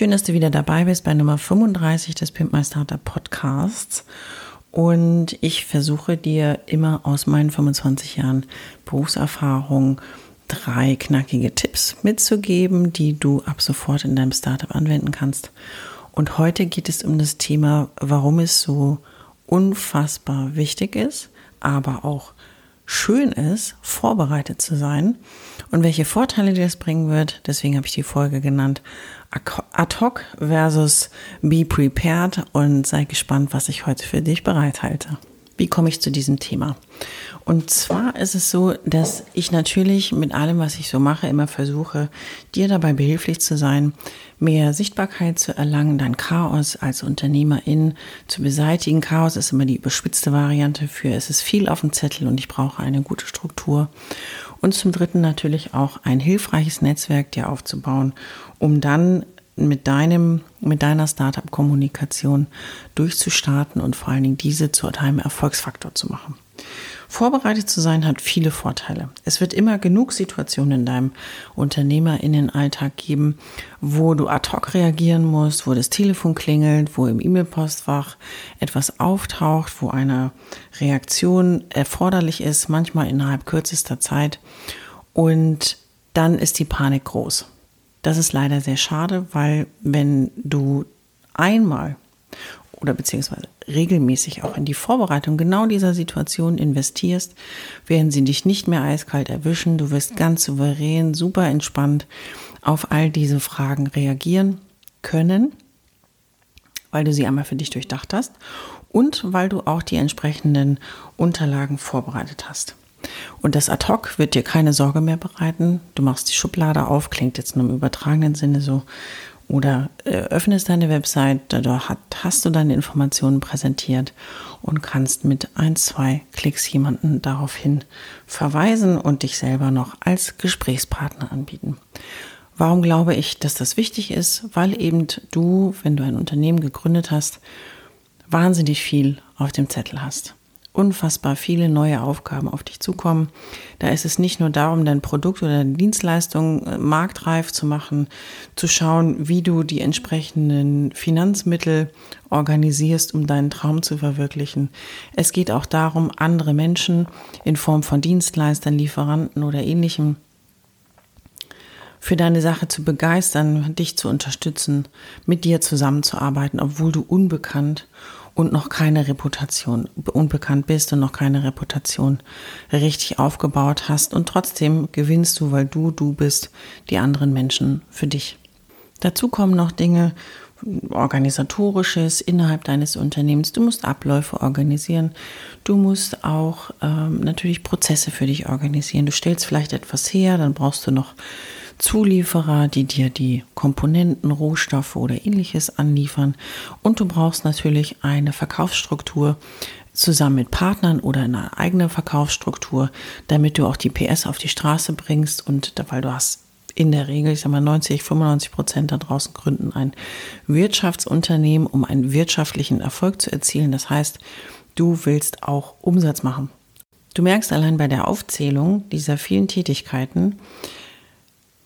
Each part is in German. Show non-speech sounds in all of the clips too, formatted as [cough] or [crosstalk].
Schön, dass du wieder dabei bist bei Nummer 35 des Pimp My Startup Podcasts. Und ich versuche dir immer aus meinen 25 Jahren Berufserfahrung drei knackige Tipps mitzugeben, die du ab sofort in deinem Startup anwenden kannst. Und heute geht es um das Thema, warum es so unfassbar wichtig ist, aber auch schön ist, vorbereitet zu sein und welche Vorteile dir das bringen wird. Deswegen habe ich die Folge genannt Ad hoc versus Be Prepared und sei gespannt, was ich heute für dich bereithalte. Wie komme ich zu diesem Thema? Und zwar ist es so, dass ich natürlich mit allem, was ich so mache, immer versuche, dir dabei behilflich zu sein, mehr Sichtbarkeit zu erlangen, dein Chaos als Unternehmerin zu beseitigen. Chaos ist immer die überspitzte Variante für, es ist viel auf dem Zettel und ich brauche eine gute Struktur. Und zum Dritten natürlich auch ein hilfreiches Netzwerk dir aufzubauen, um dann mit deinem, mit deiner Startup-Kommunikation durchzustarten und vor allen Dingen diese zu deinem Erfolgsfaktor zu machen. Vorbereitet zu sein hat viele Vorteile. Es wird immer genug Situationen in deinem Unternehmerinnenalltag geben, wo du ad hoc reagieren musst, wo das Telefon klingelt, wo im E-Mail-Postfach etwas auftaucht, wo eine Reaktion erforderlich ist, manchmal innerhalb kürzester Zeit. Und dann ist die Panik groß. Das ist leider sehr schade, weil wenn du einmal oder beziehungsweise regelmäßig auch in die Vorbereitung genau dieser Situation investierst, werden sie dich nicht mehr eiskalt erwischen. Du wirst ganz souverän, super entspannt auf all diese Fragen reagieren können, weil du sie einmal für dich durchdacht hast und weil du auch die entsprechenden Unterlagen vorbereitet hast. Und das Ad hoc wird dir keine Sorge mehr bereiten. Du machst die Schublade auf, klingt jetzt nur im übertragenen Sinne so. Oder äh, öffnest deine Website, da hast du deine Informationen präsentiert und kannst mit ein, zwei Klicks jemanden daraufhin verweisen und dich selber noch als Gesprächspartner anbieten. Warum glaube ich, dass das wichtig ist? Weil eben du, wenn du ein Unternehmen gegründet hast, wahnsinnig viel auf dem Zettel hast unfassbar viele neue Aufgaben auf dich zukommen. Da ist es nicht nur darum, dein Produkt oder deine Dienstleistung äh, marktreif zu machen, zu schauen, wie du die entsprechenden Finanzmittel organisierst, um deinen Traum zu verwirklichen. Es geht auch darum, andere Menschen in Form von Dienstleistern, Lieferanten oder ähnlichem für deine Sache zu begeistern, dich zu unterstützen, mit dir zusammenzuarbeiten, obwohl du unbekannt und noch keine Reputation unbekannt bist und noch keine Reputation richtig aufgebaut hast und trotzdem gewinnst du, weil du du bist, die anderen Menschen für dich. Dazu kommen noch Dinge, organisatorisches innerhalb deines Unternehmens. Du musst Abläufe organisieren. Du musst auch ähm, natürlich Prozesse für dich organisieren. Du stellst vielleicht etwas her, dann brauchst du noch Zulieferer, die dir die Komponenten, Rohstoffe oder ähnliches anliefern. Und du brauchst natürlich eine Verkaufsstruktur zusammen mit Partnern oder eine eigene Verkaufsstruktur, damit du auch die PS auf die Straße bringst und weil du hast in der Regel, ich sag mal 90, 95 Prozent da draußen gründen ein Wirtschaftsunternehmen, um einen wirtschaftlichen Erfolg zu erzielen. Das heißt, du willst auch Umsatz machen. Du merkst allein bei der Aufzählung dieser vielen Tätigkeiten,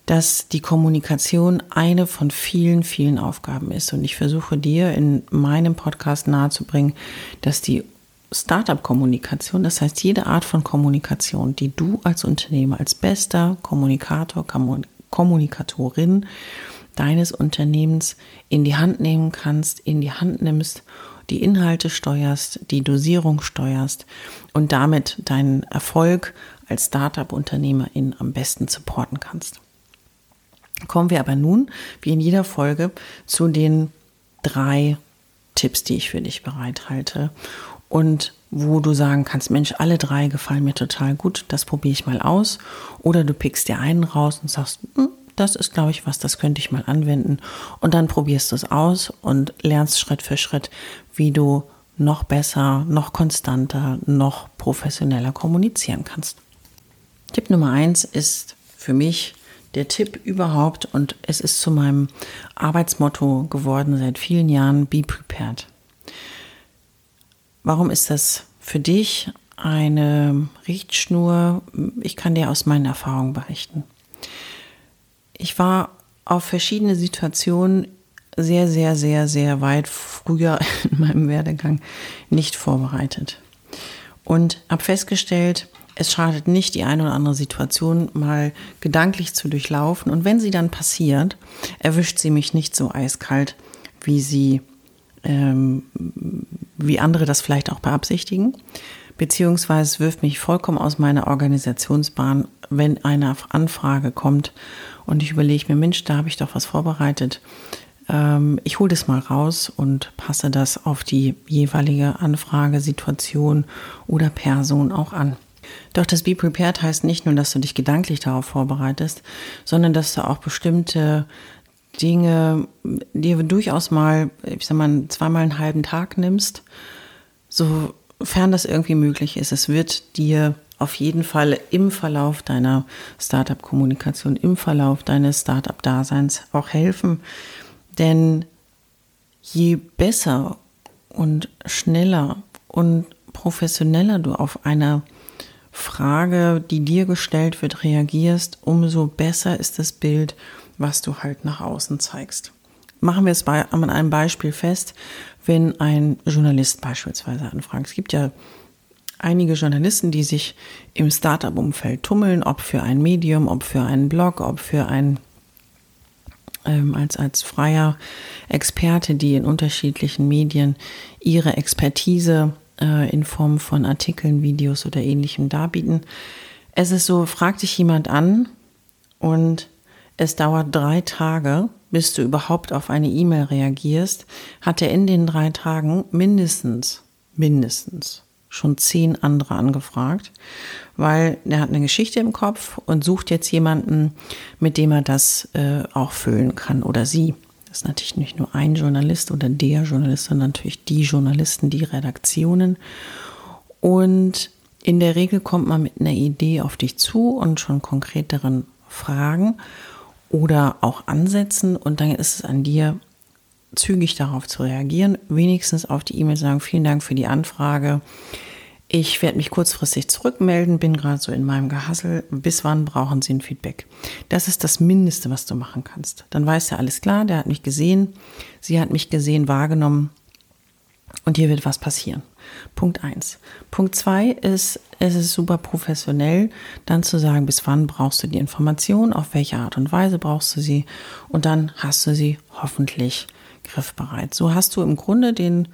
dass die Kommunikation eine von vielen, vielen Aufgaben ist. Und ich versuche dir in meinem Podcast nahezubringen, dass die Startup-Kommunikation, das heißt jede Art von Kommunikation, die du als Unternehmer, als bester Kommunikator, Kommunikatorin deines Unternehmens in die Hand nehmen kannst, in die Hand nimmst, die Inhalte steuerst, die Dosierung steuerst und damit deinen Erfolg als Startup-Unternehmerin am besten supporten kannst. Kommen wir aber nun, wie in jeder Folge, zu den drei Tipps, die ich für dich bereithalte und wo du sagen kannst, Mensch, alle drei gefallen mir total gut, das probiere ich mal aus. Oder du pickst dir einen raus und sagst, hm, das ist, glaube ich, was, das könnte ich mal anwenden. Und dann probierst du es aus und lernst Schritt für Schritt, wie du noch besser, noch konstanter, noch professioneller kommunizieren kannst. Tipp Nummer eins ist für mich der Tipp überhaupt und es ist zu meinem Arbeitsmotto geworden seit vielen Jahren, be prepared. Warum ist das für dich eine Richtschnur? Ich kann dir aus meinen Erfahrungen berichten. Ich war auf verschiedene Situationen sehr, sehr, sehr, sehr weit früher [laughs] in meinem Werdegang nicht vorbereitet. Und habe festgestellt, es schadet nicht, die eine oder andere Situation mal gedanklich zu durchlaufen. Und wenn sie dann passiert, erwischt sie mich nicht so eiskalt, wie sie, ähm, wie andere das vielleicht auch beabsichtigen. Beziehungsweise wirft mich vollkommen aus meiner Organisationsbahn, wenn eine Anfrage kommt und ich überlege mir, Mensch, da habe ich doch was vorbereitet. Ähm, ich hole das mal raus und passe das auf die jeweilige Anfrage, Situation oder Person auch an. Doch das Be Prepared heißt nicht nur, dass du dich gedanklich darauf vorbereitest, sondern dass du auch bestimmte Dinge dir durchaus mal, ich sag mal, zweimal einen halben Tag nimmst, sofern das irgendwie möglich ist. Es wird dir auf jeden Fall im Verlauf deiner Startup-Kommunikation, im Verlauf deines Startup-Daseins auch helfen. Denn je besser und schneller und professioneller du auf einer Frage, die dir gestellt wird, reagierst, umso besser ist das Bild, was du halt nach außen zeigst. Machen wir es bei, an einem Beispiel fest, wenn ein Journalist beispielsweise anfragt. Es gibt ja einige Journalisten, die sich im Startup-Umfeld tummeln, ob für ein Medium, ob für einen Blog, ob für ein ähm, als, als freier Experte, die in unterschiedlichen Medien ihre Expertise äh, in Form von Artikeln, Videos oder ähnlichem darbieten. Es ist so, fragt dich jemand an und es dauert drei Tage, bis du überhaupt auf eine E-Mail reagierst, hat er in den drei Tagen mindestens, mindestens schon zehn andere angefragt, weil er hat eine Geschichte im Kopf und sucht jetzt jemanden, mit dem er das äh, auch füllen kann oder sie. Ist natürlich nicht nur ein Journalist oder der Journalist, sondern natürlich die Journalisten, die Redaktionen. Und in der Regel kommt man mit einer Idee auf dich zu und schon konkreteren Fragen oder auch Ansätzen. Und dann ist es an dir, zügig darauf zu reagieren, wenigstens auf die E-Mail sagen, vielen Dank für die Anfrage. Ich werde mich kurzfristig zurückmelden, bin gerade so in meinem Gehassel. Bis wann brauchen Sie ein Feedback? Das ist das Mindeste, was du machen kannst. Dann weiß er alles klar, der hat mich gesehen, sie hat mich gesehen, wahrgenommen und hier wird was passieren. Punkt eins. Punkt zwei ist, es ist super professionell, dann zu sagen, bis wann brauchst du die Information, auf welche Art und Weise brauchst du sie und dann hast du sie hoffentlich griffbereit. So hast du im Grunde den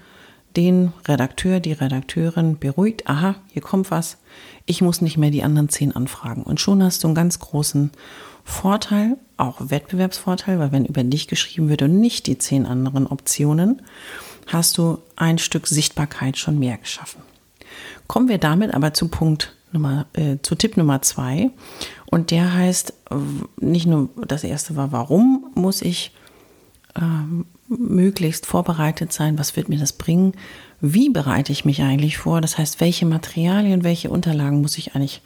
den Redakteur, die Redakteurin beruhigt, aha, hier kommt was, ich muss nicht mehr die anderen zehn anfragen. Und schon hast du einen ganz großen Vorteil, auch Wettbewerbsvorteil, weil wenn über dich geschrieben wird und nicht die zehn anderen Optionen, hast du ein Stück Sichtbarkeit schon mehr geschaffen. Kommen wir damit aber zu Punkt Nummer, äh, zu Tipp Nummer zwei. Und der heißt, nicht nur das erste war, warum muss ich ähm, möglichst vorbereitet sein, was wird mir das bringen, wie bereite ich mich eigentlich vor, das heißt, welche Materialien, welche Unterlagen muss ich eigentlich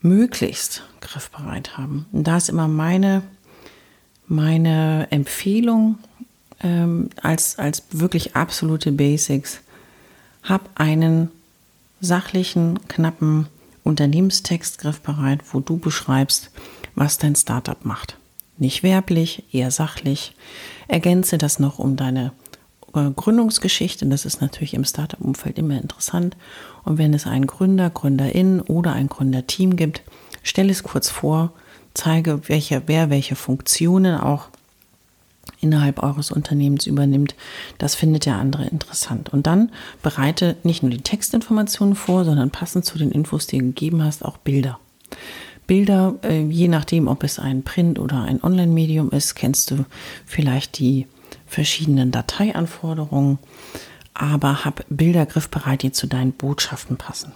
möglichst griffbereit haben. Und da ist immer meine, meine Empfehlung ähm, als, als wirklich absolute Basics, hab einen sachlichen, knappen Unternehmenstext griffbereit, wo du beschreibst, was dein Startup macht. Nicht werblich, eher sachlich. Ergänze das noch um deine äh, Gründungsgeschichte. Das ist natürlich im Startup-Umfeld immer interessant. Und wenn es einen Gründer, Gründerin oder ein Gründerteam gibt, stell es kurz vor, zeige, welche, wer welche Funktionen auch innerhalb eures Unternehmens übernimmt. Das findet der andere interessant. Und dann bereite nicht nur die Textinformationen vor, sondern passend zu den Infos, die du gegeben hast, auch Bilder. Bilder, äh, je nachdem, ob es ein Print- oder ein Online-Medium ist, kennst du vielleicht die verschiedenen Dateianforderungen, aber hab Bilder griffbereit, die zu deinen Botschaften passen.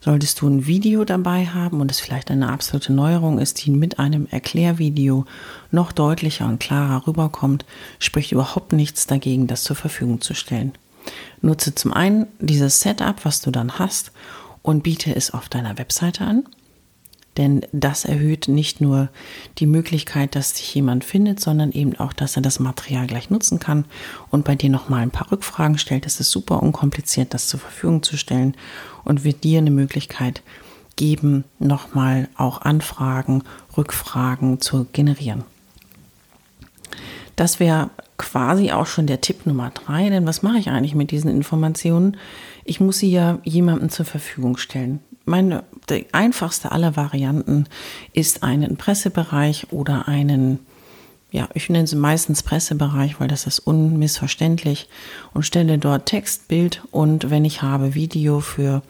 Solltest du ein Video dabei haben und es vielleicht eine absolute Neuerung ist, die mit einem Erklärvideo noch deutlicher und klarer rüberkommt, spricht überhaupt nichts dagegen, das zur Verfügung zu stellen. Nutze zum einen dieses Setup, was du dann hast, und biete es auf deiner Webseite an. Denn das erhöht nicht nur die Möglichkeit, dass dich jemand findet, sondern eben auch, dass er das Material gleich nutzen kann und bei dir nochmal ein paar Rückfragen stellt. Es ist super unkompliziert, das zur Verfügung zu stellen und wird dir eine Möglichkeit geben, nochmal auch Anfragen, Rückfragen zu generieren. Das wäre quasi auch schon der Tipp Nummer drei, denn was mache ich eigentlich mit diesen Informationen? Ich muss sie ja jemandem zur Verfügung stellen meine, die einfachste aller Varianten ist einen Pressebereich oder einen, ja, ich nenne sie meistens Pressebereich, weil das ist unmissverständlich und stelle dort Text, Bild und wenn ich habe Video für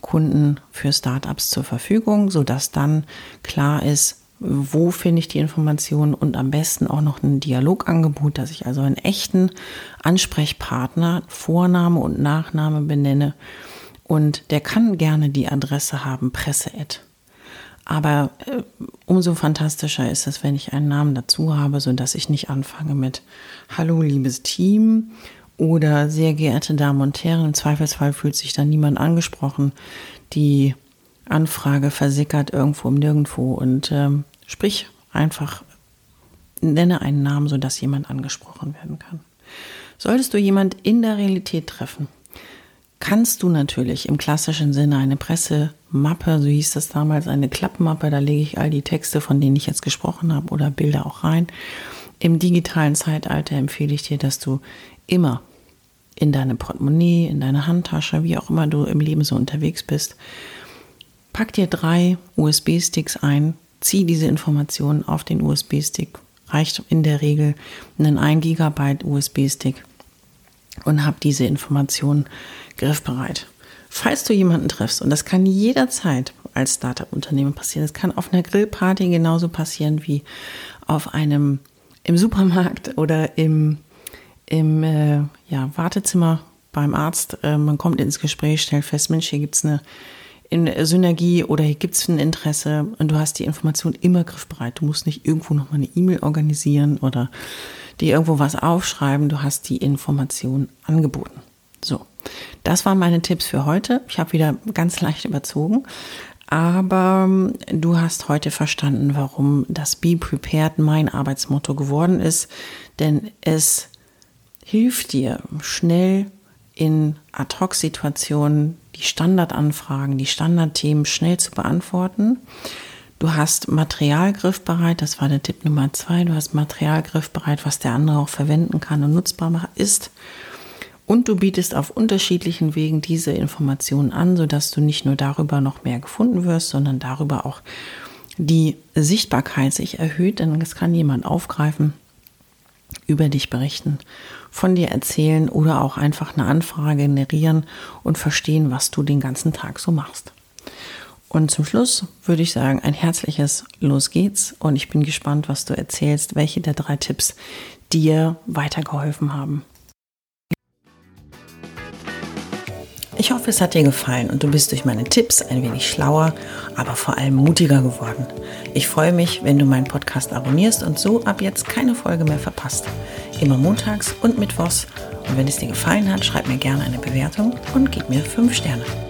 Kunden, für Startups zur Verfügung, sodass dann klar ist, wo finde ich die Informationen und am besten auch noch ein Dialogangebot, dass ich also einen echten Ansprechpartner, Vorname und Nachname benenne und der kann gerne die Adresse haben, presse -Ad. Aber äh, umso fantastischer ist es, wenn ich einen Namen dazu habe, sodass ich nicht anfange mit Hallo, liebes Team oder sehr geehrte Damen und Herren. Im Zweifelsfall fühlt sich dann niemand angesprochen. Die Anfrage versickert irgendwo um nirgendwo und ähm, sprich einfach, nenne einen Namen, sodass jemand angesprochen werden kann. Solltest du jemand in der Realität treffen, kannst du natürlich im klassischen Sinne eine Pressemappe, so hieß das damals, eine Klappmappe, da lege ich all die Texte, von denen ich jetzt gesprochen habe, oder Bilder auch rein. Im digitalen Zeitalter empfehle ich dir, dass du immer in deine Portemonnaie, in deine Handtasche, wie auch immer du im Leben so unterwegs bist, pack dir drei USB-Sticks ein, zieh diese Informationen auf den USB-Stick, reicht in der Regel einen 1 Gigabyte USB-Stick und hab diese Informationen griffbereit. Falls du jemanden triffst, und das kann jederzeit als Startup-Unternehmen passieren, das kann auf einer Grillparty genauso passieren wie auf einem im Supermarkt oder im, im äh, ja, Wartezimmer beim Arzt. Äh, man kommt ins Gespräch, stellt fest, Mensch, hier gibt es eine in Synergie oder hier gibt es ein Interesse und du hast die Information immer griffbereit. Du musst nicht irgendwo nochmal eine E-Mail organisieren oder dir irgendwo was aufschreiben. Du hast die Information angeboten. So, das waren meine Tipps für heute. Ich habe wieder ganz leicht überzogen. Aber ähm, du hast heute verstanden, warum das Be Prepared mein Arbeitsmotto geworden ist. Denn es hilft dir schnell in Ad-Hoc-Situationen die Standardanfragen, die Standardthemen schnell zu beantworten. Du hast Material griffbereit, das war der Tipp Nummer zwei. Du hast Material griffbereit, was der andere auch verwenden kann und nutzbar ist. Und du bietest auf unterschiedlichen Wegen diese Informationen an, sodass du nicht nur darüber noch mehr gefunden wirst, sondern darüber auch die Sichtbarkeit sich erhöht, denn es kann jemand aufgreifen, über dich berichten, von dir erzählen oder auch einfach eine Anfrage generieren und verstehen, was du den ganzen Tag so machst. Und zum Schluss würde ich sagen, ein herzliches Los geht's und ich bin gespannt, was du erzählst, welche der drei Tipps dir weitergeholfen haben. Ich hoffe, es hat dir gefallen und du bist durch meine Tipps ein wenig schlauer, aber vor allem mutiger geworden. Ich freue mich, wenn du meinen Podcast abonnierst und so ab jetzt keine Folge mehr verpasst. Immer montags und mittwochs. Und wenn es dir gefallen hat, schreib mir gerne eine Bewertung und gib mir 5 Sterne.